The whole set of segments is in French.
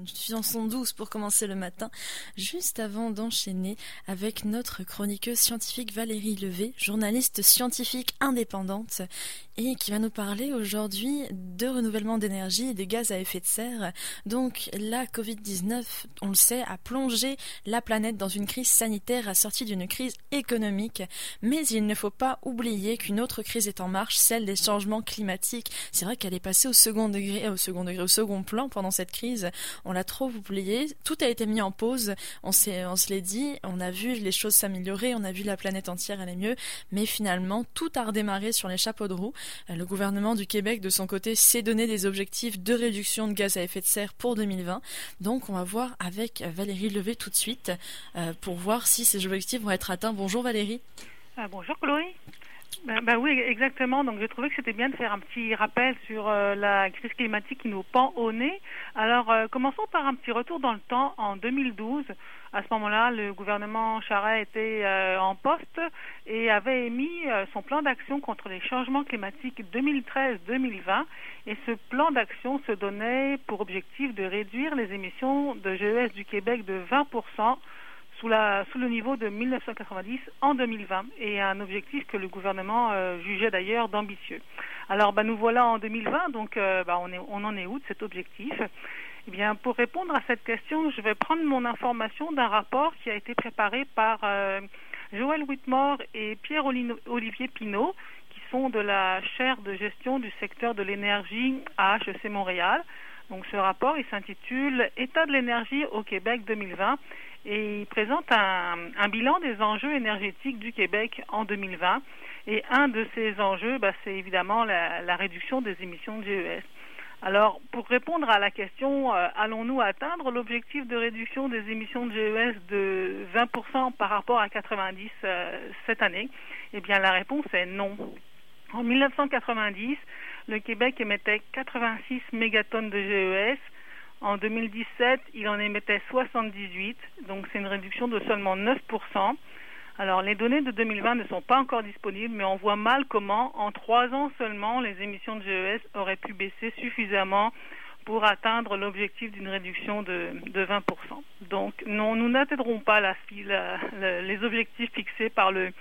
une chanson douce pour commencer le matin, juste avant d'enchaîner avec notre chroniqueuse scientifique Valérie Levé, journaliste scientifique indépendante qui va nous parler aujourd'hui de renouvellement d'énergie et de gaz à effet de serre. Donc la Covid-19, on le sait, a plongé la planète dans une crise sanitaire assortie d'une crise économique, mais il ne faut pas oublier qu'une autre crise est en marche, celle des changements climatiques. C'est vrai qu'elle est passée au second degré, au second degré, au second plan pendant cette crise. On l'a trop oublié. Tout a été mis en pause. On s'est, on se l'est dit. On a vu les choses s'améliorer. On a vu la planète entière aller mieux. Mais finalement, tout a redémarré sur les chapeaux de roue. Le gouvernement du Québec, de son côté, s'est donné des objectifs de réduction de gaz à effet de serre pour 2020. Donc, on va voir avec Valérie Levé tout de suite euh, pour voir si ces objectifs vont être atteints. Bonjour Valérie. Ah, bonjour Chloé. Ben, oui, exactement. Donc, j'ai trouvé que c'était bien de faire un petit rappel sur euh, la crise climatique qui nous pend au nez. Alors, euh, commençons par un petit retour dans le temps. En 2012, à ce moment-là, le gouvernement Charest était euh, en poste et avait émis son plan d'action contre les changements climatiques 2013-2020. Et ce plan d'action se donnait pour objectif de réduire les émissions de GES du Québec de 20 sous, le niveau de 1990 en 2020 et un objectif que le gouvernement euh, jugeait d'ailleurs d'ambitieux. Alors bah, nous voilà en 2020, donc euh, bah, on en est où de cet objectif? Eh bien, pour répondre à cette question, je vais prendre mon information d'un rapport qui a été préparé par euh, Joël Whitmore et Pierre-Olivier Pinault, qui sont de la chaire de gestion du secteur de l'énergie à HEC Montréal. Donc, ce rapport, il s'intitule État de l'énergie au Québec 2020 et il présente un, bilan des enjeux énergétiques du Québec en 2020. Et un de ces enjeux, bah, c'est évidemment la, réduction des émissions de GES. Alors, pour répondre à la question, euh, allons-nous atteindre l'objectif de réduction des émissions de GES de 20% par rapport à 90 euh, cette année? Eh bien, la réponse est non. En 1990, le Québec émettait 86 mégatonnes de GES. En 2017, il en émettait 78, donc c'est une réduction de seulement 9%. Alors les données de 2020 ne sont pas encore disponibles, mais on voit mal comment, en trois ans seulement, les émissions de GES auraient pu baisser suffisamment pour atteindre l'objectif d'une réduction de, 20%. Donc nous n'atteindrons pas la, les objectifs fixés par le,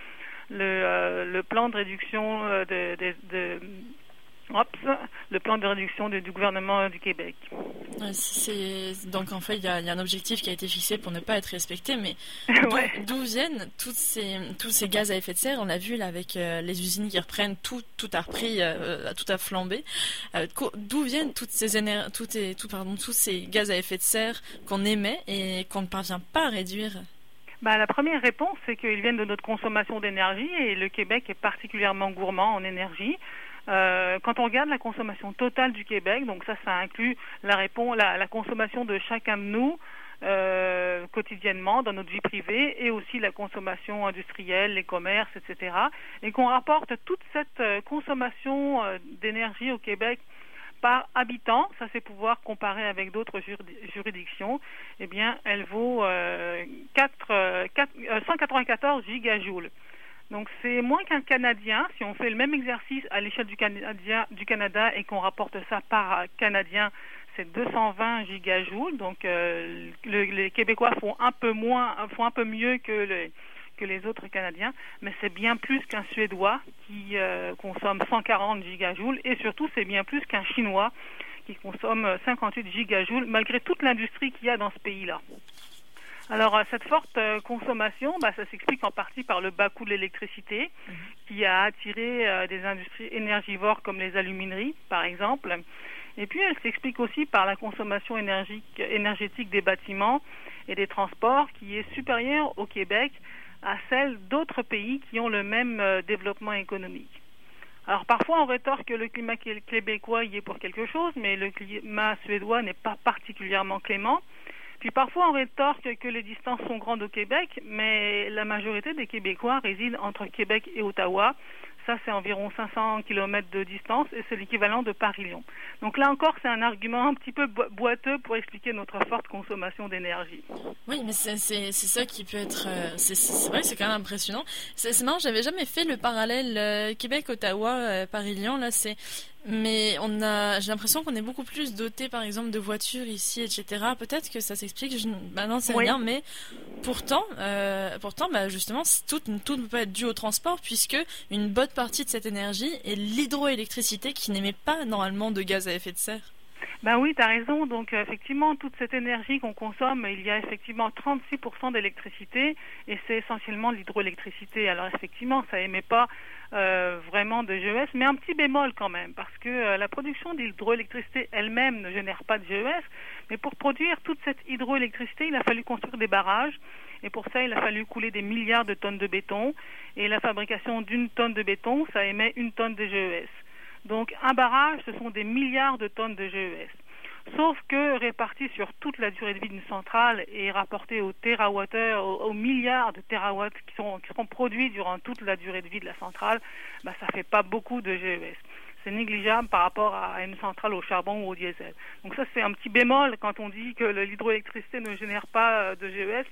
le, euh, plan de réduction euh, de le plan de réduction du gouvernement du Québec. donc en fait il y, a, un objectif qui a été fixé pour ne pas être respecté, mais d'où viennent toutes ces, tous ces gaz à effet de serre? On l'a vu là avec euh, les usines qui reprennent tout, tout a repris, euh, tout a flambé. Euh, d'où viennent toutes ces toutes tout, pardon, tous ces gaz à effet de serre qu'on émet et qu'on ne parvient pas à réduire? Bah, la première réponse, c'est qu'ils viennent de notre consommation d'énergie et le Québec est particulièrement gourmand en énergie. Euh, quand on regarde la consommation totale du Québec, donc ça, ça inclut la, la, consommation de chacun de nous euh, quotidiennement dans notre vie privée et aussi la consommation industrielle, les commerces, etc. Et qu'on rapporte toute cette euh, consommation d'énergie au Québec par habitant, ça c'est pouvoir comparer avec d'autres juridictions, eh bien elle vaut 4, 4, 194 gigajoules. Donc c'est moins qu'un Canadien. Si on fait le même exercice à l'échelle du, du Canada et qu'on rapporte ça par Canadien, c'est 220 gigajoules. Donc euh, les Québécois font un peu moins, font un peu mieux que les, que les autres Canadiens, mais c'est bien plus qu'un Suédois qui euh, consomme 140 gigajoules et surtout c'est bien plus qu'un Chinois qui consomme 58 gigajoules malgré toute l'industrie qu'il y a dans ce pays-là. Alors euh, cette forte euh, consommation, bah, ça s'explique en partie par le bas coût de l'électricité mhm. qui a attiré euh, des industries énergivores comme les alumineries par exemple. Et puis elle s'explique aussi par la consommation énergétique des bâtiments et des transports qui est supérieure au Québec à celle d'autres pays qui ont le même développement économique. Alors parfois on rétorque que le climat québécois y est pour quelque chose, mais le climat suédois n'est pas particulièrement clément. Puis parfois on rétorque que les distances sont grandes au Québec, mais la majorité des Québécois résident entre Québec et Ottawa. Ça, c'est environ 500 km de distance et c'est l'équivalent de Paris-Lyon. Donc là encore, c'est un argument un petit peu boiteux pour expliquer notre forte consommation d'énergie. Oui, mais c'est ça qui peut être... Euh, c'est vrai, c'est quand même impressionnant. C'est marrant, j'avais jamais fait le parallèle euh, Québec-Ottawa, euh. Là, c'est Mais on a, j'ai l'impression qu'on est beaucoup plus doté, par exemple, de voitures ici, etc. Peut-être que ça s'explique. Je, bah non, c'est rien. Mais pourtant, euh, pourtant, bah justement, tout, tout ne peut pas être dû au transport, puisque une bonne partie de cette énergie est l'hydroélectricité qui n'émet pas normalement de gaz à effet de serre. Ben oui, tu as raison. Donc euh, effectivement, toute cette énergie qu'on consomme, il y a effectivement 36% d'électricité et c'est essentiellement l'hydroélectricité. Alors effectivement, ça émet pas euh, vraiment de GES, mais un petit bémol quand même, parce que euh, la production d'hydroélectricité elle-même ne génère pas de GES, mais pour produire toute cette hydroélectricité, il a fallu construire des barrages. Et pour ça, il a fallu couler des milliards de tonnes de béton. Et la fabrication d'une tonne de béton, ça émet une tonne de GES. Donc un barrage, ce sont des milliards de tonnes de GES. Sauf que répartis sur toute la durée de vie d'une centrale et rapportés au térawattheure, aux, milliards de térawatts qui, sont, seront produits durant toute la durée de vie de la centrale, bah, ça fait pas beaucoup de GES. C'est négligeable par rapport à une centrale au charbon ou au diesel. Donc ça, c'est un petit bémol quand on dit que l'hydroélectricité ne génère pas euh, de GES.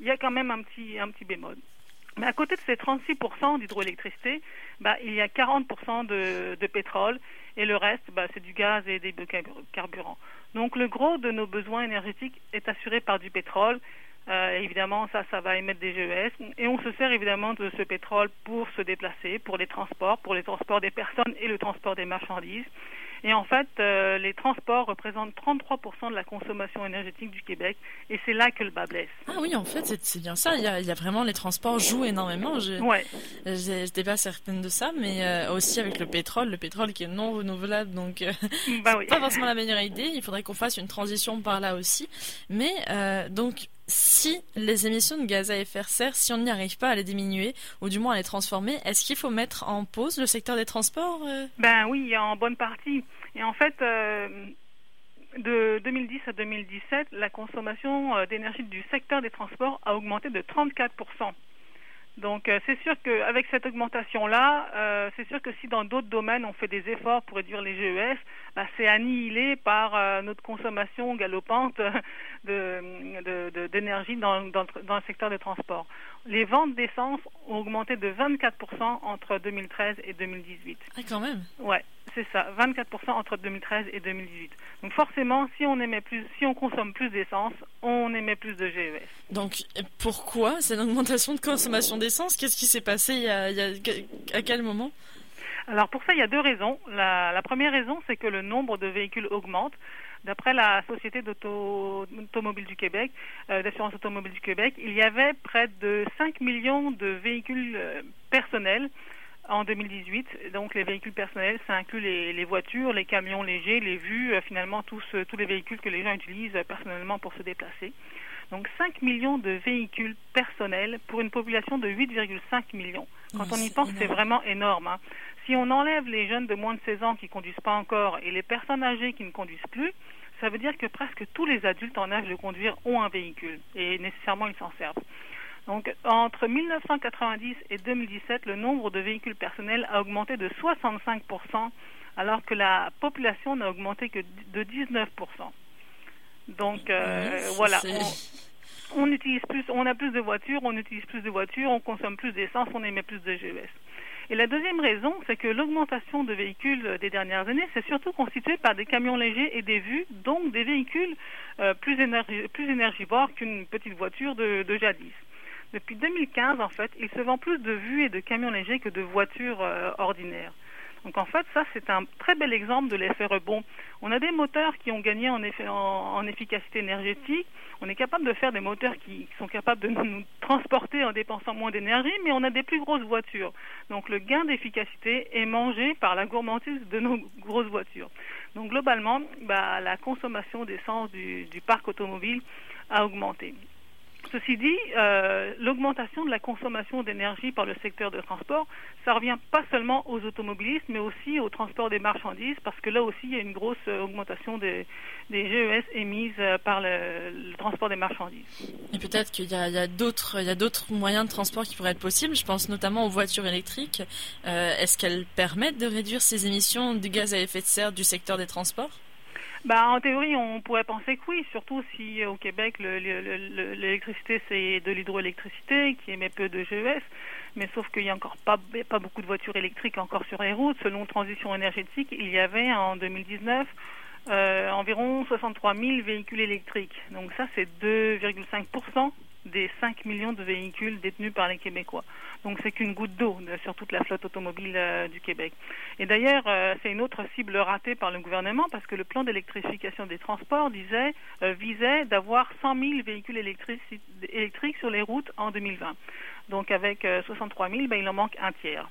Il y a quand même un petit, un petit bémol. Mais à côté de ces 36% d'hydroélectricité, bah, il y a 40% de, pétrole et le reste, bah, c'est du gaz et des carburants. Donc le gros de nos besoins énergétiques est assuré par du pétrole. Euh, évidemment, ça, ça va émettre des GES. Et on se sert évidemment de ce pétrole pour se déplacer, pour les transports, pour les transports des personnes et le transport des marchandises. Et en fait, euh, les transports représentent 33% de la consommation énergétique du Québec. Et c'est là que le bas blesse. Ah oui, en fait, c'est bien ça. Il y, a, il y, a, vraiment les transports jouent énormément. Je, ouais. J'étais pas certaine de ça, mais euh, aussi avec le pétrole, le pétrole qui est non renouvelable, donc euh, bah oui. pas forcément la meilleure idée. Il faudrait qu'on fasse une transition par là aussi. Mais donc si les émissions de gaz à effet de serre, si on n'y arrive pas à les diminuer, ou du moins à les transformer, est-ce qu'il faut mettre en pause le secteur des transports Ben oui, en bonne partie. Et en fait, euh, de 2010 à 2017, la consommation euh, d'énergie du secteur des transports a augmenté de 34% donc euh, c'est sûr qu'avec cette augmentation-là, euh, c'est sûr que si dans d'autres domaines on fait des efforts pour réduire les GES, bah, c'est annihilé par euh, notre consommation galopante d'énergie de, dans, dans, dans, le secteur des transports. Les ventes d'essence ont augmenté de 24% entre 2013 et 2018. Ah quand même Ouais, c'est ça, 24% entre 2013 et 2018. Donc forcément, si on émet plus, si on consomme plus d'essence, on émet plus de GES. Donc pourquoi? C'est l'augmentation de consommation d'essence? Qu'est-ce qui s'est passé? Il y, a, il y a, à quel moment? Alors pour ça, il y a deux raisons. La, la première raison, c'est que le nombre de véhicules augmente. D'après la Société d'automobile du Québec, euh, d'assurance automobile du Québec, il y avait près de 5 millions de véhicules euh, personnels en 2018. Donc les véhicules personnels, ça inclut les, les voitures, les camions légers, les vues, euh, finalement tous, tous les véhicules que les gens utilisent personnellement pour se déplacer. Donc 5 millions de véhicules personnels pour une population de 8,5 millions. Quand on y pense, c'est vraiment énorme. Hein. Si on enlève les jeunes de moins de 16 ans qui conduisent pas encore et les personnes âgées qui ne conduisent plus, ça veut dire que presque tous les adultes en âge de conduire ont un véhicule et nécessairement ils s'en servent. Donc, entre 1990 et 2017, le nombre de véhicules personnels a augmenté de 65% alors que la population n'a augmenté que de 19% Donc, euh, voilà. On, on, utilise plus, on a plus de voitures, on utilise plus de voitures, on consomme plus d'essence, on émet plus de GES. Et la deuxième raison, c'est que l'augmentation de véhicules des dernières années, c'est surtout constitué par des camions légers et des vues, donc des véhicules euh, plus, énergi plus énergivores qu'une petite voiture de, de jadis. Depuis 2015, en fait, il se vend plus de vues et de camions légers que de voitures euh, ordinaires. Donc en fait, ça c'est un très bel exemple de l'effet rebond. On a des moteurs qui ont gagné en, efficacité énergétique. On est capable de faire des moteurs qui, sont capables de nous transporter en dépensant moins d'énergie, mais on a des plus grosses voitures. Donc le gain d'efficacité est mangé par la gourmandise de nos grosses voitures. Donc globalement, bah, la consommation d'essence du parc automobile a augmenté. Ceci dit, euh, l'augmentation de la consommation d'énergie par le secteur de transport, ça revient pas seulement aux automobilistes, mais aussi au transport des marchandises, parce que là aussi, il y a une grosse euh, augmentation des, GES émises euh, par le, transport des marchandises. Et peut-être qu'il y a, d'autres, moyens de transport qui pourraient être possibles. Je pense notamment aux voitures électriques. Est-ce qu'elles permettent de réduire ces émissions de gaz à effet de serre du secteur des transports? Bah, En théorie, on pourrait penser que oui, surtout si au Québec, l'électricité, c'est de l'hydroélectricité qui émet peu de GES. Mais sauf qu'il n'y a encore pas, pas beaucoup de voitures électriques encore sur les routes. Selon Transition énergétique, il y avait en 2019 euh, environ 63 000 véhicules électriques. Donc ça, c'est 2,5 des 5 millions de véhicules détenus par les Québécois. Donc c'est qu'une goutte d'eau sur toute la flotte automobile euh, du Québec. Et d'ailleurs, euh, c'est une autre cible ratée par le gouvernement parce que le plan d'électrification des transports disait, euh, visait d'avoir 100 000 véhicules électriques sur les routes en 2020. Donc avec 63 000, ben, il en manque un tiers.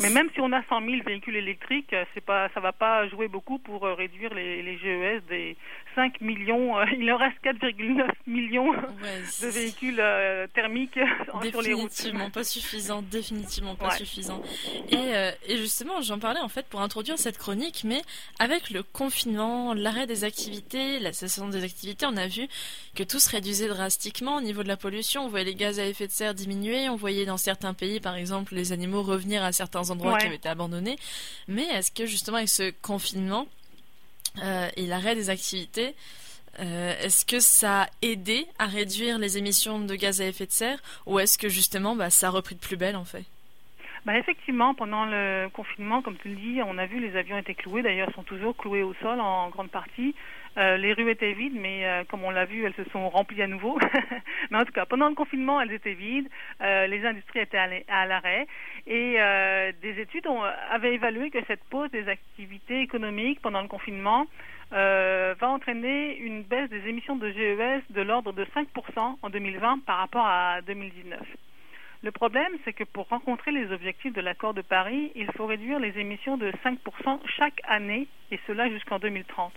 Mais même si on a 100 000 véhicules électriques, euh, c'est pas, ça va pas jouer beaucoup pour euh, réduire les, les, GES des 5 millions. Euh, il en reste 4,9 millions de véhicules thermiques sur les routes. Définitivement pas suffisant, définitivement pas suffisant. Et, et justement, j'en parlais en fait pour introduire cette chronique, mais avec le confinement, l'arrêt des activités, la cessation des activités, on a vu que tout se réduisait drastiquement au niveau de la pollution. On voyait les gaz à effet de serre diminuer, on voyait dans certains pays, par exemple, les animaux revenir à certains endroits qui avaient été abandonnés. Mais est-ce que justement avec ce confinement euh, et l'arrêt des activités, euh, est-ce que ça a aidé à réduire les émissions de gaz à effet de serre ou est-ce que justement bah, ça a repris de plus belle en fait? Bah effectivement, pendant le confinement, comme tu le dis, on a vu les avions étaient cloués. D'ailleurs, ils sont toujours cloués au sol en grande partie. Euh, les rues étaient vides, mais euh, comme on l'a vu, elles se sont remplies à nouveau. mais en tout cas, pendant le confinement, elles étaient vides. Euh, les industries étaient à l'arrêt. Et des études ont, avaient évalué que cette pause des activités économiques pendant le confinement va entraîner une baisse des émissions de GES de l'ordre de 5% en 2020 par rapport à 2019. Le problème, c'est que pour rencontrer les objectifs de l'accord de Paris, il faut réduire les émissions de 5% chaque année, et cela jusqu'en 2030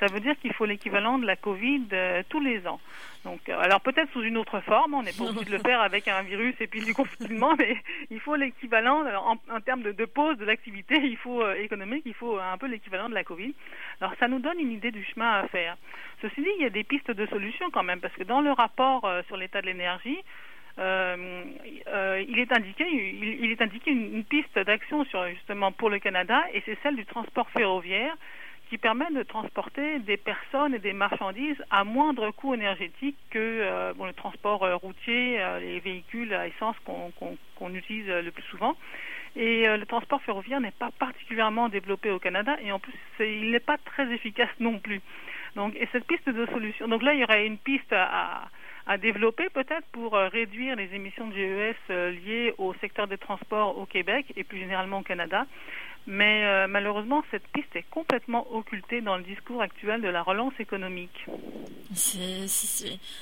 ça veut dire qu'il faut l'équivalent de la Covid euh, tous les ans. Donc, euh, alors peut-être sous une autre forme, on n'est pas obligé de le faire avec un virus et puis du confinement, mais il faut l'équivalent euh, en, termes de, pause de l'activité, il faut économique, il faut un peu l'équivalent de la Covid. Alors ça nous donne une idée du chemin à faire. Ceci dit, il y a des pistes de solutions quand même, parce que dans le rapport sur l'état de l'énergie, il est indiqué, il, est indiqué une, piste d'action sur justement pour le Canada, et c'est celle du transport ferroviaire qui permet de transporter des personnes et des marchandises à moindre coût énergétique que euh, bon, le transport euh, routier, euh, les véhicules à essence qu'on utilise le plus souvent. Et le transport ferroviaire n'est pas particulièrement développé au Canada et en plus il n'est pas très efficace non plus. Donc, et cette piste de solution, donc là il y aurait une piste à, à développer peut-être pour réduire les émissions de GES liées au secteur des transports au Québec et plus généralement au Canada. Mais euh, malheureusement, cette piste est complètement occultée dans le discours actuel de la relance économique.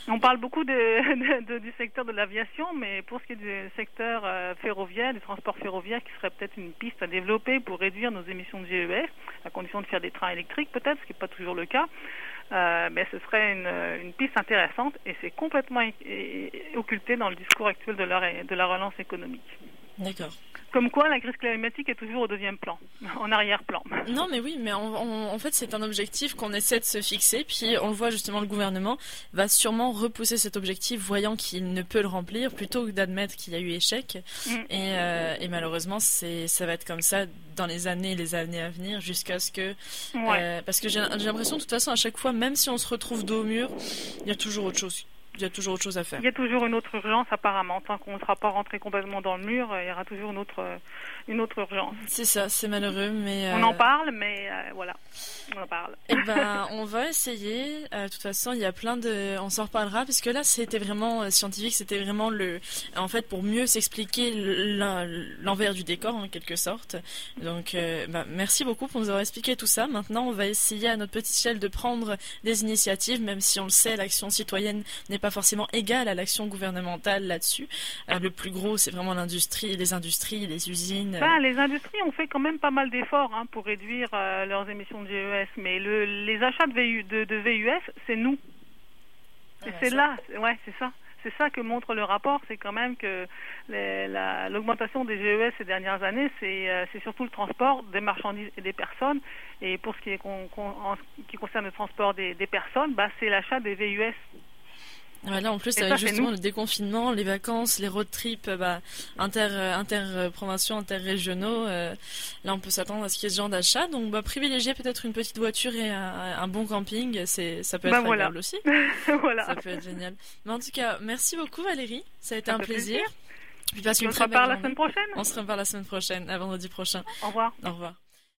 On parle beaucoup de, du secteur de l'aviation, mais pour ce qui est du secteur euh, ferroviaire, du transport ferroviaire, qui serait peut-être une piste à développer pour réduire nos émissions de GES, à condition de faire des trains électriques peut-être, ce qui n'est pas toujours le cas, euh, mais ce serait une, piste intéressante et c'est complètement occulté dans le discours actuel de la relance économique. D'accord. Comme quoi, la crise climatique est toujours au deuxième plan, en arrière-plan. Non, mais oui, mais en, fait, c'est un objectif qu'on essaie de se fixer. Puis, on le voit justement, le gouvernement va sûrement repousser cet objectif, voyant qu'il ne peut le remplir, plutôt que d'admettre qu'il y a eu échec. Mm. Euh, et, malheureusement, c'est, ça va être comme ça dans les années et les années à venir, jusqu'à ce que. Euh, parce que j'ai, j'ai l'impression, de toute façon, à chaque fois, même si on se retrouve dos au mur, il y a toujours autre chose il y a toujours autre chose à faire. Il y a toujours une autre urgence apparemment. Tant qu'on ne sera pas rentré complètement dans le mur, il y aura toujours une autre, une autre urgence. C'est ça, c'est malheureux, mais... On en euh, parle, mais euh, voilà, on en parle. Eh ben, on va essayer. Euh, de toute façon, il y a plein de... On s'en reparlera, parce que là, c'était vraiment scientifique, c'était vraiment le... En fait, pour mieux s'expliquer l'envers du décor, en quelque sorte. Donc, bah, merci beaucoup pour nous avoir expliqué tout ça. Maintenant, on va essayer à notre petite échelle de prendre des initiatives, même si on le sait, l'action citoyenne n'est pas forcément égale à l'action gouvernementale là-dessus. Euh, le plus gros, c'est vraiment l'industrie, les industries, les usines. Ben, les industries ont fait quand même pas mal d'efforts hein, pour réduire euh, leurs émissions de GES, mais le, les achats de, VU, de, VUS, c'est nous. Ah, c'est là, ouais, c'est ça c'est ça que montre le rapport, c'est quand même que l'augmentation des GES ces dernières années, euh, c'est surtout le transport des marchandises et des personnes. Et pour ce qui, est qui concerne le transport des, des personnes, bah, c'est l'achat des VUS là, en plus, avec justement le déconfinement, les vacances, les road trips bah, inter, interprovinciaux, interrégionaux, là, on peut s'attendre à ce qu'il y ait ce genre d'achat. Donc, bah, privilégier peut-être une petite voiture et un, bon camping, c'est, ça peut être bah, agréable aussi. voilà. Ça peut être génial. Mais en tout cas, merci beaucoup Valérie. Ça a été un plaisir. Puis passe une on se reparle la semaine prochaine. On se reparle la semaine prochaine, à vendredi prochain. Au revoir. Au revoir.